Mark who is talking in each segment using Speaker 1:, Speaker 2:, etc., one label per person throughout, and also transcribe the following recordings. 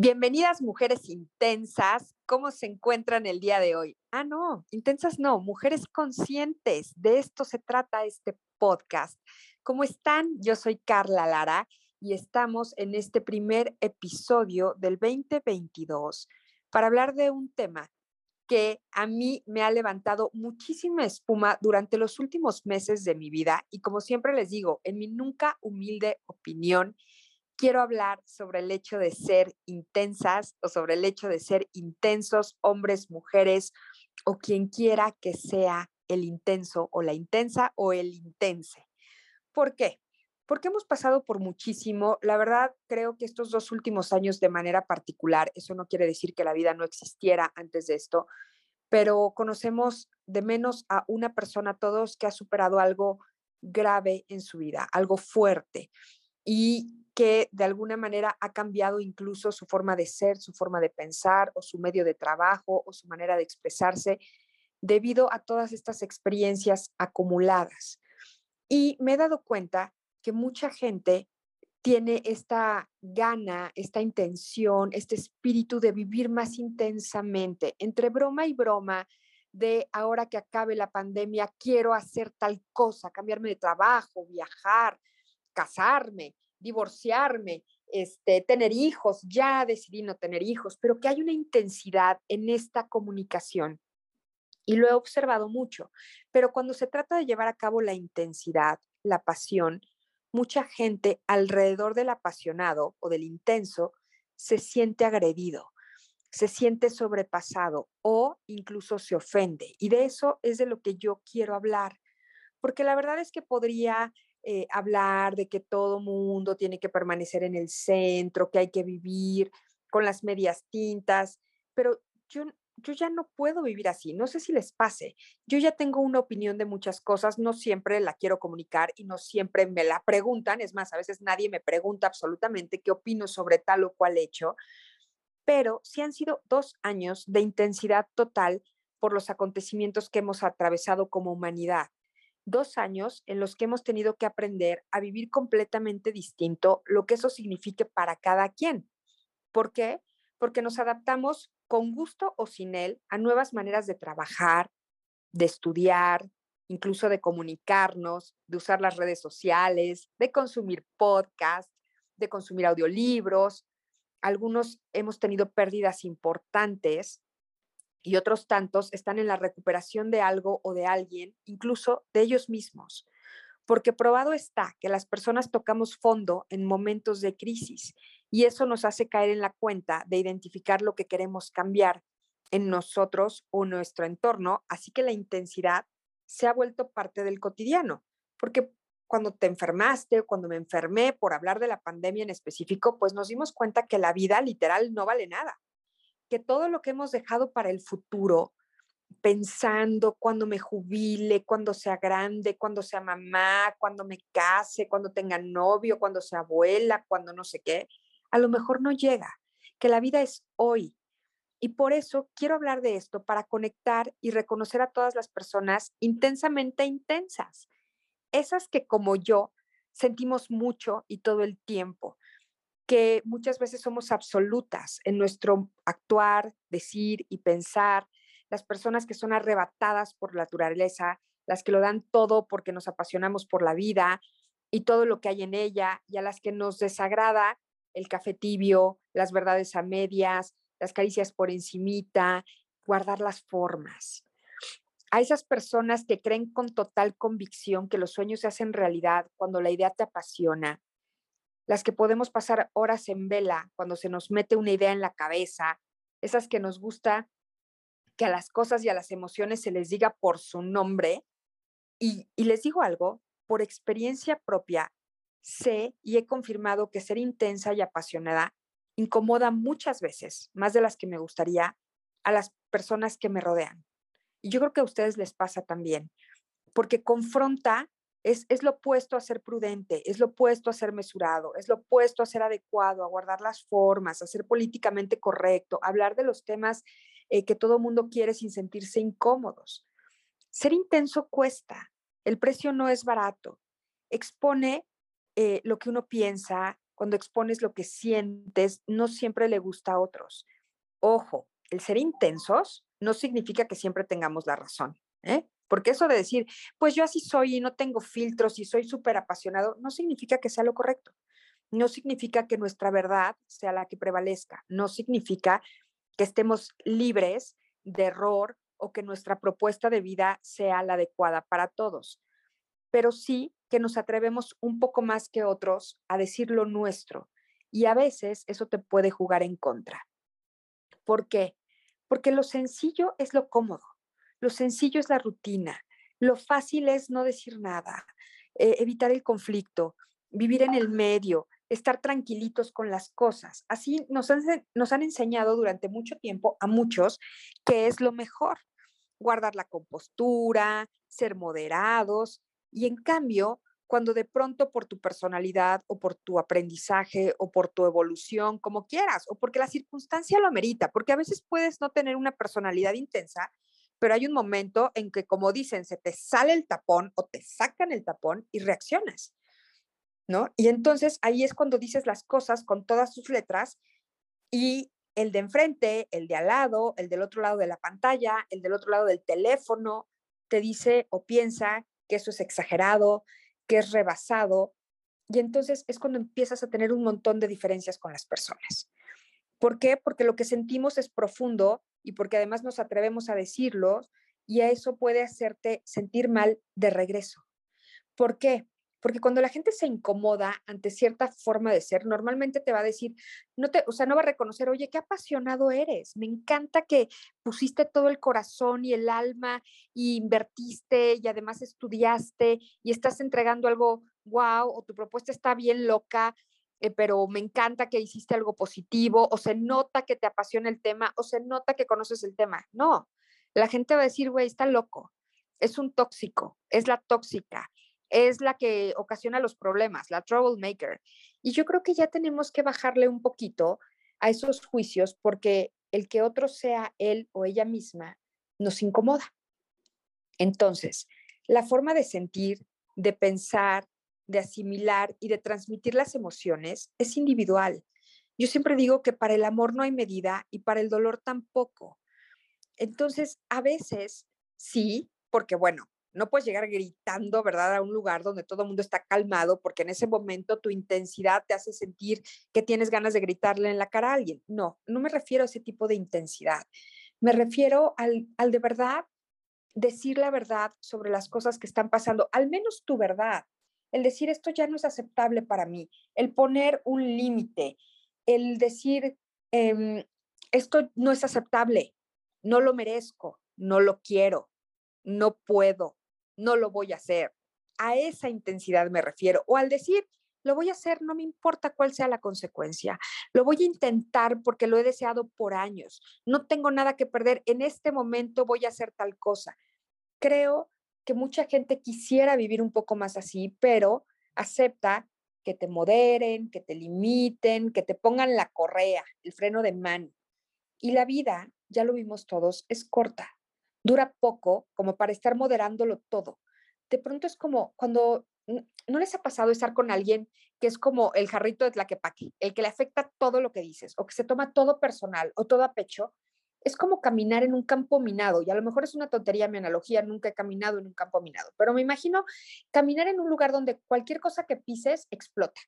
Speaker 1: Bienvenidas mujeres intensas. ¿Cómo se encuentran el día de hoy? Ah, no, intensas no, mujeres conscientes. De esto se trata este podcast. ¿Cómo están? Yo soy Carla Lara y estamos en este primer episodio del 2022 para hablar de un tema que a mí me ha levantado muchísima espuma durante los últimos meses de mi vida y como siempre les digo, en mi nunca humilde opinión, quiero hablar sobre el hecho de ser intensas o sobre el hecho de ser intensos, hombres, mujeres o quien quiera que sea el intenso o la intensa o el intense. ¿Por qué? Porque hemos pasado por muchísimo. La verdad, creo que estos dos últimos años de manera particular, eso no quiere decir que la vida no existiera antes de esto, pero conocemos de menos a una persona todos que ha superado algo grave en su vida, algo fuerte. Y que de alguna manera ha cambiado incluso su forma de ser, su forma de pensar o su medio de trabajo o su manera de expresarse debido a todas estas experiencias acumuladas. Y me he dado cuenta que mucha gente tiene esta gana, esta intención, este espíritu de vivir más intensamente, entre broma y broma, de ahora que acabe la pandemia, quiero hacer tal cosa, cambiarme de trabajo, viajar, casarme, divorciarme, este, tener hijos, ya decidí no tener hijos, pero que hay una intensidad en esta comunicación. Y lo he observado mucho, pero cuando se trata de llevar a cabo la intensidad, la pasión, mucha gente alrededor del apasionado o del intenso se siente agredido, se siente sobrepasado o incluso se ofende. Y de eso es de lo que yo quiero hablar, porque la verdad es que podría eh, hablar de que todo mundo tiene que permanecer en el centro, que hay que vivir con las medias tintas, pero yo, yo ya no puedo vivir así. No sé si les pase. Yo ya tengo una opinión de muchas cosas, no siempre la quiero comunicar y no siempre me la preguntan. Es más, a veces nadie me pregunta absolutamente qué opino sobre tal o cual hecho, pero sí han sido dos años de intensidad total por los acontecimientos que hemos atravesado como humanidad dos años en los que hemos tenido que aprender a vivir completamente distinto lo que eso signifique para cada quien. ¿Por qué? Porque nos adaptamos con gusto o sin él a nuevas maneras de trabajar, de estudiar, incluso de comunicarnos, de usar las redes sociales, de consumir podcasts, de consumir audiolibros. Algunos hemos tenido pérdidas importantes y otros tantos están en la recuperación de algo o de alguien, incluso de ellos mismos. Porque probado está que las personas tocamos fondo en momentos de crisis y eso nos hace caer en la cuenta de identificar lo que queremos cambiar en nosotros o nuestro entorno, así que la intensidad se ha vuelto parte del cotidiano, porque cuando te enfermaste o cuando me enfermé por hablar de la pandemia en específico, pues nos dimos cuenta que la vida literal no vale nada que todo lo que hemos dejado para el futuro, pensando cuando me jubile, cuando sea grande, cuando sea mamá, cuando me case, cuando tenga novio, cuando sea abuela, cuando no sé qué, a lo mejor no llega, que la vida es hoy. Y por eso quiero hablar de esto, para conectar y reconocer a todas las personas intensamente intensas, esas que como yo sentimos mucho y todo el tiempo, que muchas veces somos absolutas en nuestro actuar, decir y pensar, las personas que son arrebatadas por la naturaleza, las que lo dan todo porque nos apasionamos por la vida y todo lo que hay en ella, y a las que nos desagrada el café tibio, las verdades a medias, las caricias por encimita, guardar las formas. A esas personas que creen con total convicción que los sueños se hacen realidad cuando la idea te apasiona, las que podemos pasar horas en vela cuando se nos mete una idea en la cabeza, esas que nos gusta que a las cosas y a las emociones se les diga por su nombre. Y, les digo algo, por experiencia propia, sé y he confirmado que ser intensa y apasionada incomoda muchas veces, más de las que me gustaría, a las personas que me rodean. Y yo creo que a ustedes les pasa también, porque confronta es, es, lo opuesto a ser prudente, es lo opuesto a ser mesurado, es lo opuesto a ser adecuado, a guardar las formas, a ser políticamente correcto, a hablar de los temas eh, que todo mundo quiere sin sentirse incómodos. Ser intenso cuesta, el precio no es barato, expone eh, lo que uno piensa, cuando expones lo que sientes, no siempre le gusta a otros. Ojo, el ser intensos no significa que siempre tengamos la razón, ¿eh? Porque eso de decir, pues yo así soy y no tengo filtros y soy súper apasionado, no significa que sea lo correcto. No significa que nuestra verdad sea la que prevalezca. No significa que estemos libres de error o que nuestra propuesta de vida sea la adecuada para todos. Pero sí que nos atrevemos un poco más que otros a decir lo nuestro. Y a veces eso te puede jugar en contra. ¿Por qué? Porque lo sencillo es lo cómodo, lo sencillo es la rutina, lo fácil es no decir nada, eh, evitar el conflicto, vivir en el medio, estar tranquilitos con las cosas. Así nos han, nos han enseñado durante mucho tiempo a muchos que es lo mejor, guardar la compostura, ser moderados, y en cambio, cuando de pronto por tu personalidad o por tu aprendizaje o por tu evolución, como quieras, o porque la circunstancia lo amerita, porque a veces puedes no tener una personalidad intensa, pero hay un momento en que, como dicen, se te sale el tapón o te sacan el tapón y reaccionas, ¿no? Y entonces ahí es cuando dices las cosas con todas sus letras y el de enfrente, el de al lado, el del otro lado de la pantalla, el del otro lado del teléfono, te dice o piensa que eso es exagerado, que es rebasado, y entonces es cuando empiezas a tener un montón de diferencias con las personas. ¿Por qué? Porque lo que sentimos es profundo y porque además nos atrevemos a decirlo y a eso puede hacerte sentir mal de regreso. ¿Por qué? Porque cuando la gente se incomoda ante cierta forma de ser, normalmente te va a decir, no te, o sea, no va a reconocer, oye, qué apasionado eres. Me encanta que pusiste todo el corazón y el alma y invertiste y además estudiaste y estás entregando algo wow o tu propuesta está bien loca, eh, pero me encanta que hiciste algo positivo o se nota que te apasiona el tema o se nota que conoces el tema. No, la gente va a decir, güey, está loco, es un tóxico, es la tóxica es la que ocasiona los problemas, la troublemaker. Y yo creo que ya tenemos que bajarle un poquito a esos juicios porque el que otro sea él o ella misma nos incomoda. Entonces, la forma de sentir, de pensar, de asimilar y de transmitir las emociones es individual. Yo siempre digo que para el amor no hay medida y para el dolor tampoco. Entonces, a veces sí, porque bueno, no puedes llegar gritando, ¿verdad?, a un lugar donde todo el mundo está calmado, porque en ese momento tu intensidad te hace sentir que tienes ganas de gritarle en la cara a alguien. No, no me refiero a ese tipo de intensidad. Me refiero al, al de verdad decir la verdad sobre las cosas que están pasando, al menos tu verdad. El decir esto ya no es aceptable para mí, el poner un límite, el decir em, esto no es aceptable, no lo merezco, no lo quiero, no puedo, no lo voy a hacer. A esa intensidad me refiero. O al decir, lo voy a hacer, no me importa cuál sea la consecuencia. Lo voy a intentar porque lo he deseado por años. No tengo nada que perder. En este momento voy a hacer tal cosa. Creo que mucha gente quisiera vivir un poco más así, pero acepta que te moderen, que te limiten, que te pongan la correa, el freno de mano. Y la vida, ya lo vimos todos, es corta dura poco como para estar moderándolo todo. De pronto es como cuando no les ha pasado estar con alguien que es como el jarrito de tlaquepaque, el que le afecta todo lo que dices o que se toma todo personal o todo a pecho. Es como caminar en un campo minado y a lo mejor es una tontería mi analogía, nunca he caminado en un campo minado, pero me imagino caminar en un lugar donde cualquier cosa que pises explota.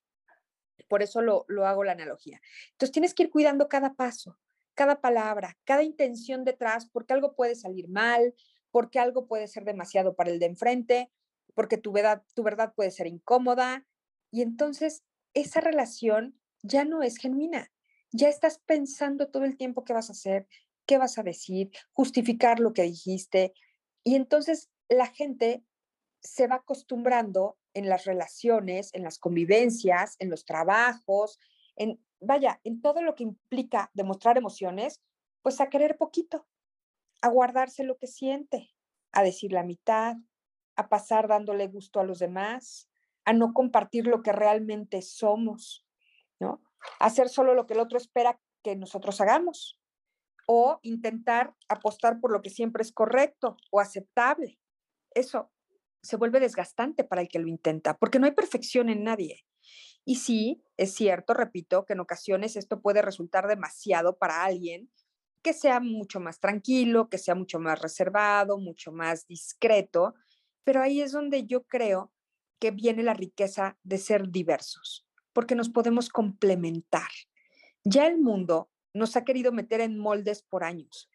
Speaker 1: Por eso lo, lo hago la analogía. Entonces tienes que ir cuidando cada paso cada palabra, cada intención detrás, porque algo puede salir mal, porque algo puede ser demasiado para el de enfrente, porque tu verdad, tu verdad puede ser incómoda. Y entonces esa relación ya no es genuina. Ya estás pensando todo el tiempo qué vas a hacer, qué vas a decir, justificar lo que dijiste. Y entonces la gente se va acostumbrando en las relaciones, en las convivencias, en los trabajos, en vaya, en todo lo que implica demostrar emociones, pues a querer poquito, a guardarse lo que siente, a decir la mitad, a pasar dándole gusto a los demás, a no compartir lo que realmente somos, ¿no? A hacer solo lo que el otro espera que nosotros hagamos o intentar apostar por lo que siempre es correcto o aceptable. Eso se vuelve desgastante para el que lo intenta, porque no hay perfección en nadie. Y sí, es cierto, repito, que en ocasiones esto puede resultar demasiado para alguien que sea mucho más tranquilo, que sea mucho más reservado, mucho más discreto, pero ahí es donde yo creo que viene la riqueza de ser diversos, porque nos podemos complementar. Ya el mundo nos ha querido meter en moldes por años,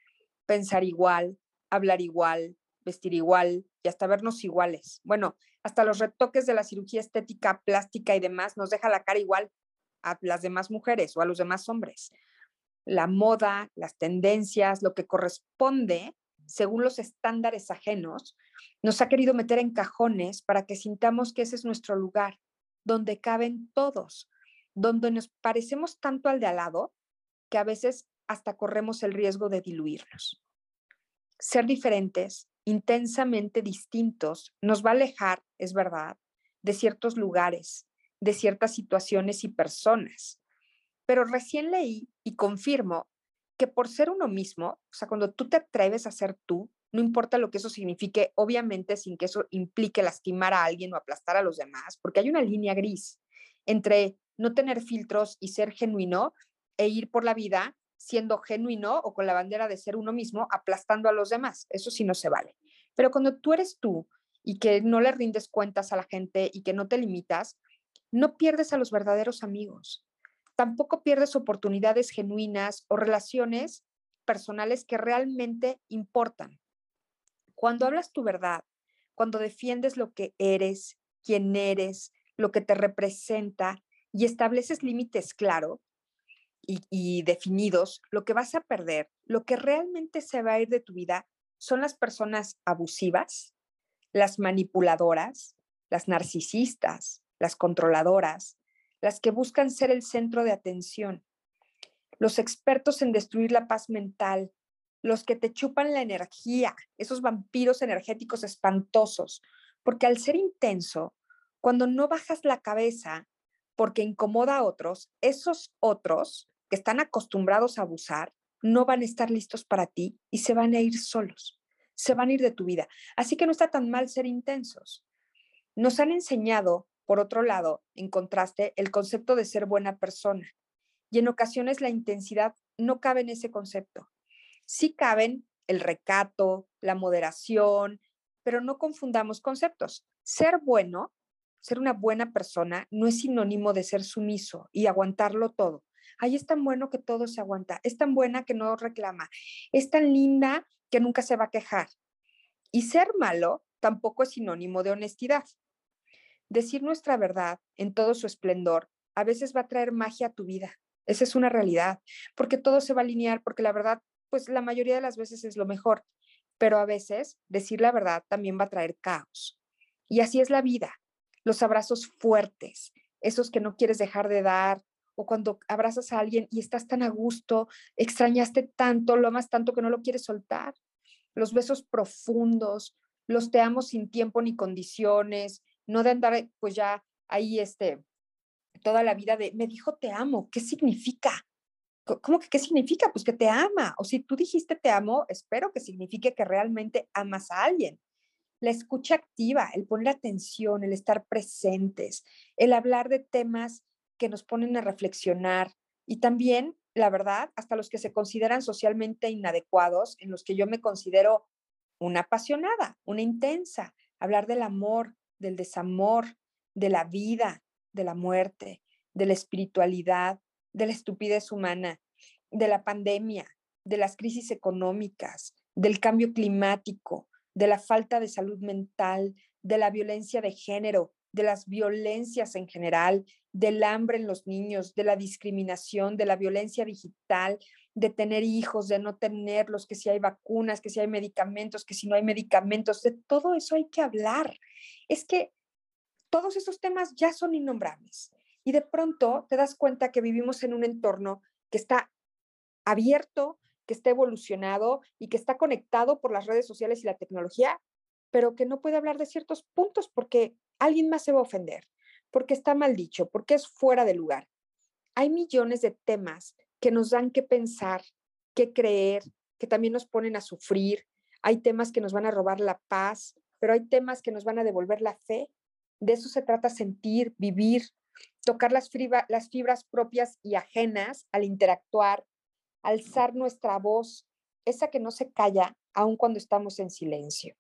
Speaker 1: pensar igual, hablar igual, vestir igual y hasta vernos iguales. Bueno, hasta los retoques de la cirugía estética, plástica y demás nos deja la cara igual a las demás mujeres o a los demás hombres. La moda, las tendencias, lo que corresponde según los estándares ajenos, nos ha querido meter en cajones para que sintamos que ese es nuestro lugar, donde caben todos, donde nos parecemos tanto al de al lado que a veces hasta corremos el riesgo de diluirnos. Ser diferentes, intensamente distintos, nos va a alejar, es verdad, de ciertos lugares, de ciertas situaciones y personas. Pero recién leí y confirmo que por ser uno mismo, o sea, cuando tú te atreves a ser tú, no importa lo que eso signifique, obviamente sin que eso implique lastimar a alguien o aplastar a los demás, porque hay una línea gris entre no tener filtros y ser genuino e ir por la vida siendo genuino o con la bandera de ser uno mismo, aplastando a los demás. Eso sí no se vale. Pero cuando tú eres tú y que no le rindes cuentas a la gente y que no te limitas, no pierdes a los verdaderos amigos tampoco pierdes oportunidades genuinas o relaciones personales que realmente importan. Cuando hablas tu verdad, cuando defiendes lo que eres, quién eres, lo que te representa y estableces límites claros y, definidos, lo que vas a perder, lo que realmente se va a ir de tu vida son las personas abusivas, las manipuladoras, las narcisistas, las controladoras, las que buscan ser el centro de atención, los expertos en destruir la paz mental, los que te chupan la energía, esos vampiros energéticos espantosos, porque al ser intenso, cuando no bajas la cabeza porque incomoda a otros, esos otros que están acostumbrados a abusar no van a estar listos para ti y se van a ir solos, se van a ir de tu vida. Así que no está tan mal ser intensos. Nos han enseñado por otro lado, en contraste, el concepto de ser buena persona. Y en ocasiones la intensidad no cabe en ese concepto. Sí caben el recato, la moderación, pero no confundamos conceptos. Ser bueno, ser una buena persona, no es sinónimo de ser sumiso y aguantarlo todo. Ahí es tan bueno que todo se aguanta, es tan buena que no reclama, es tan linda que nunca se va a quejar. Y ser malo tampoco es sinónimo de honestidad. Decir nuestra verdad en todo su esplendor a veces va a traer magia a tu vida. Esa es una realidad, porque todo se va a alinear, porque la verdad, pues la mayoría de las veces es lo mejor, pero a veces decir la verdad también va a traer caos. Y así es la vida. Los abrazos fuertes, esos que no quieres dejar de dar, o cuando abrazas a alguien y estás tan a gusto, extrañaste tanto, lo amas tanto que no lo quieres soltar. Los besos profundos, los te amo sin tiempo ni condiciones, no de andar pues ya ahí este, toda la vida de, me dijo te amo, ¿qué significa? ¿Cómo que qué significa? Pues que te ama. O si tú dijiste te amo, espero que signifique que realmente amas a alguien. La escucha activa, el poner atención, el estar presentes, el hablar de temas que nos ponen a reflexionar y también, la verdad, hasta los que se consideran socialmente inadecuados, en los que yo me considero una apasionada, una intensa, hablar del amor, del desamor, de la vida, de la muerte, de la espiritualidad, de la estupidez humana, de la pandemia, de las crisis económicas, del cambio climático, de la falta de salud mental, de la violencia de género, de las violencias en general, del hambre en los niños, de la discriminación, de la violencia digital, de tener hijos, de no tenerlos, que si hay vacunas, que si hay medicamentos, que si no hay medicamentos, de todo eso hay que hablar. Es que todos esos temas ya son innombrables y de pronto te das cuenta que vivimos en un entorno que está abierto, que está evolucionado y que está conectado por las redes sociales y la tecnología, pero que no puede hablar de ciertos puntos porque alguien más se va a ofender, porque está mal dicho, porque es fuera de lugar. Hay millones de temas que nos dan que pensar, que creer, que también nos ponen a sufrir. Hay temas que nos van a robar la paz, pero hay temas que nos van a devolver la fe. De eso se trata sentir, vivir, tocar las, las fibras propias y ajenas al interactuar, alzar nuestra voz, esa que no se calla aun cuando estamos en silencio.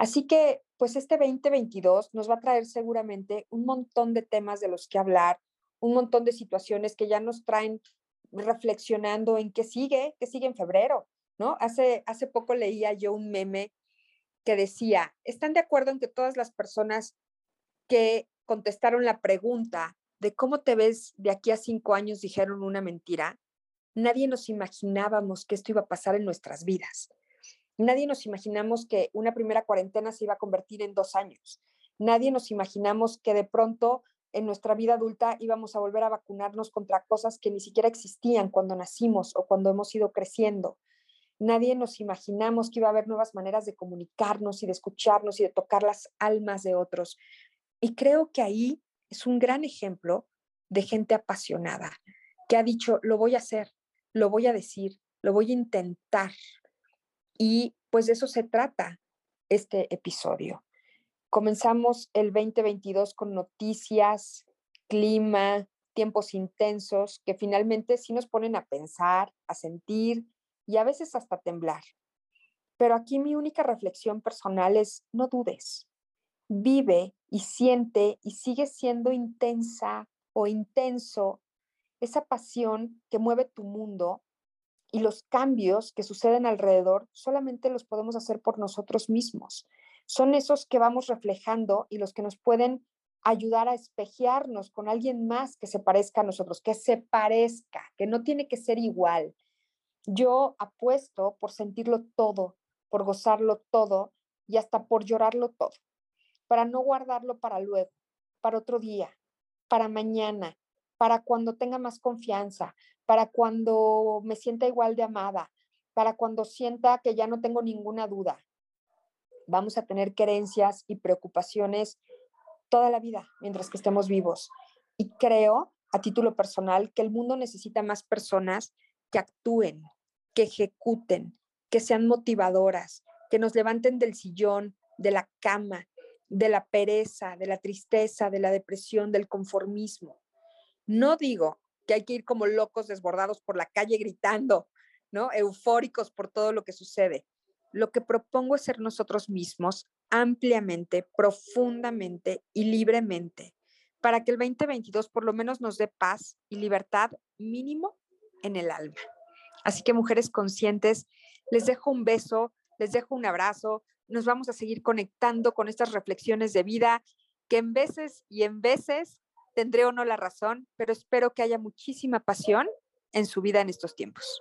Speaker 1: Así que, pues este 2022 nos va a traer seguramente un montón de temas de los que hablar, un montón de situaciones que ya nos traen reflexionando en qué sigue, qué sigue en febrero, ¿no? Hace, hace poco leía yo un meme que decía, ¿están de acuerdo en que todas las personas que contestaron la pregunta de cómo te ves de aquí a cinco años dijeron una mentira? Nadie nos imaginábamos que esto iba a pasar en nuestras vidas. Nadie nos imaginamos que una primera cuarentena se iba a convertir en dos años. Nadie nos imaginamos que de pronto en nuestra vida adulta íbamos a volver a vacunarnos contra cosas que ni siquiera existían cuando nacimos o cuando hemos ido creciendo. Nadie nos imaginamos que iba a haber nuevas maneras de comunicarnos y de escucharnos y de tocar las almas de otros. Y creo que ahí es un gran ejemplo de gente apasionada, que ha dicho, lo voy a hacer, lo voy a decir, lo voy a intentar. Y pues de eso se trata este episodio. Comenzamos el 2022 con noticias, clima, tiempos intensos que finalmente sí nos ponen a pensar, a sentir y a veces hasta temblar. Pero aquí mi única reflexión personal es, no dudes, vive y siente y sigue siendo intensa o intenso esa pasión que mueve tu mundo y los cambios que suceden alrededor solamente los podemos hacer por nosotros mismos son esos que vamos reflejando y los que nos pueden ayudar a espejearnos con alguien más que se parezca a nosotros, que se parezca, que no tiene que ser igual. Yo apuesto por sentirlo todo, por gozarlo todo y hasta por llorarlo todo, para no guardarlo para luego, para otro día, para mañana, para cuando tenga más confianza, para cuando me sienta igual de amada, para cuando sienta que ya no tengo ninguna duda, vamos a tener querencias y preocupaciones toda la vida mientras que estemos vivos. Y creo, a título personal, que el mundo necesita más personas que actúen, que ejecuten, que sean motivadoras, que nos levanten del sillón, de la cama, de la pereza, de la tristeza, de la depresión, del conformismo. No digo que hay que ir como locos desbordados por la calle gritando, ¿no? Eufóricos por todo lo que sucede lo que propongo es ser nosotros mismos ampliamente, profundamente y libremente, para que el 2022 por lo menos nos dé paz y libertad mínimo en el alma. Así que mujeres conscientes, les dejo un beso, les dejo un abrazo, nos vamos a seguir conectando con estas reflexiones de vida que en veces y en veces tendré o no la razón, pero espero que haya muchísima pasión en su vida en estos tiempos.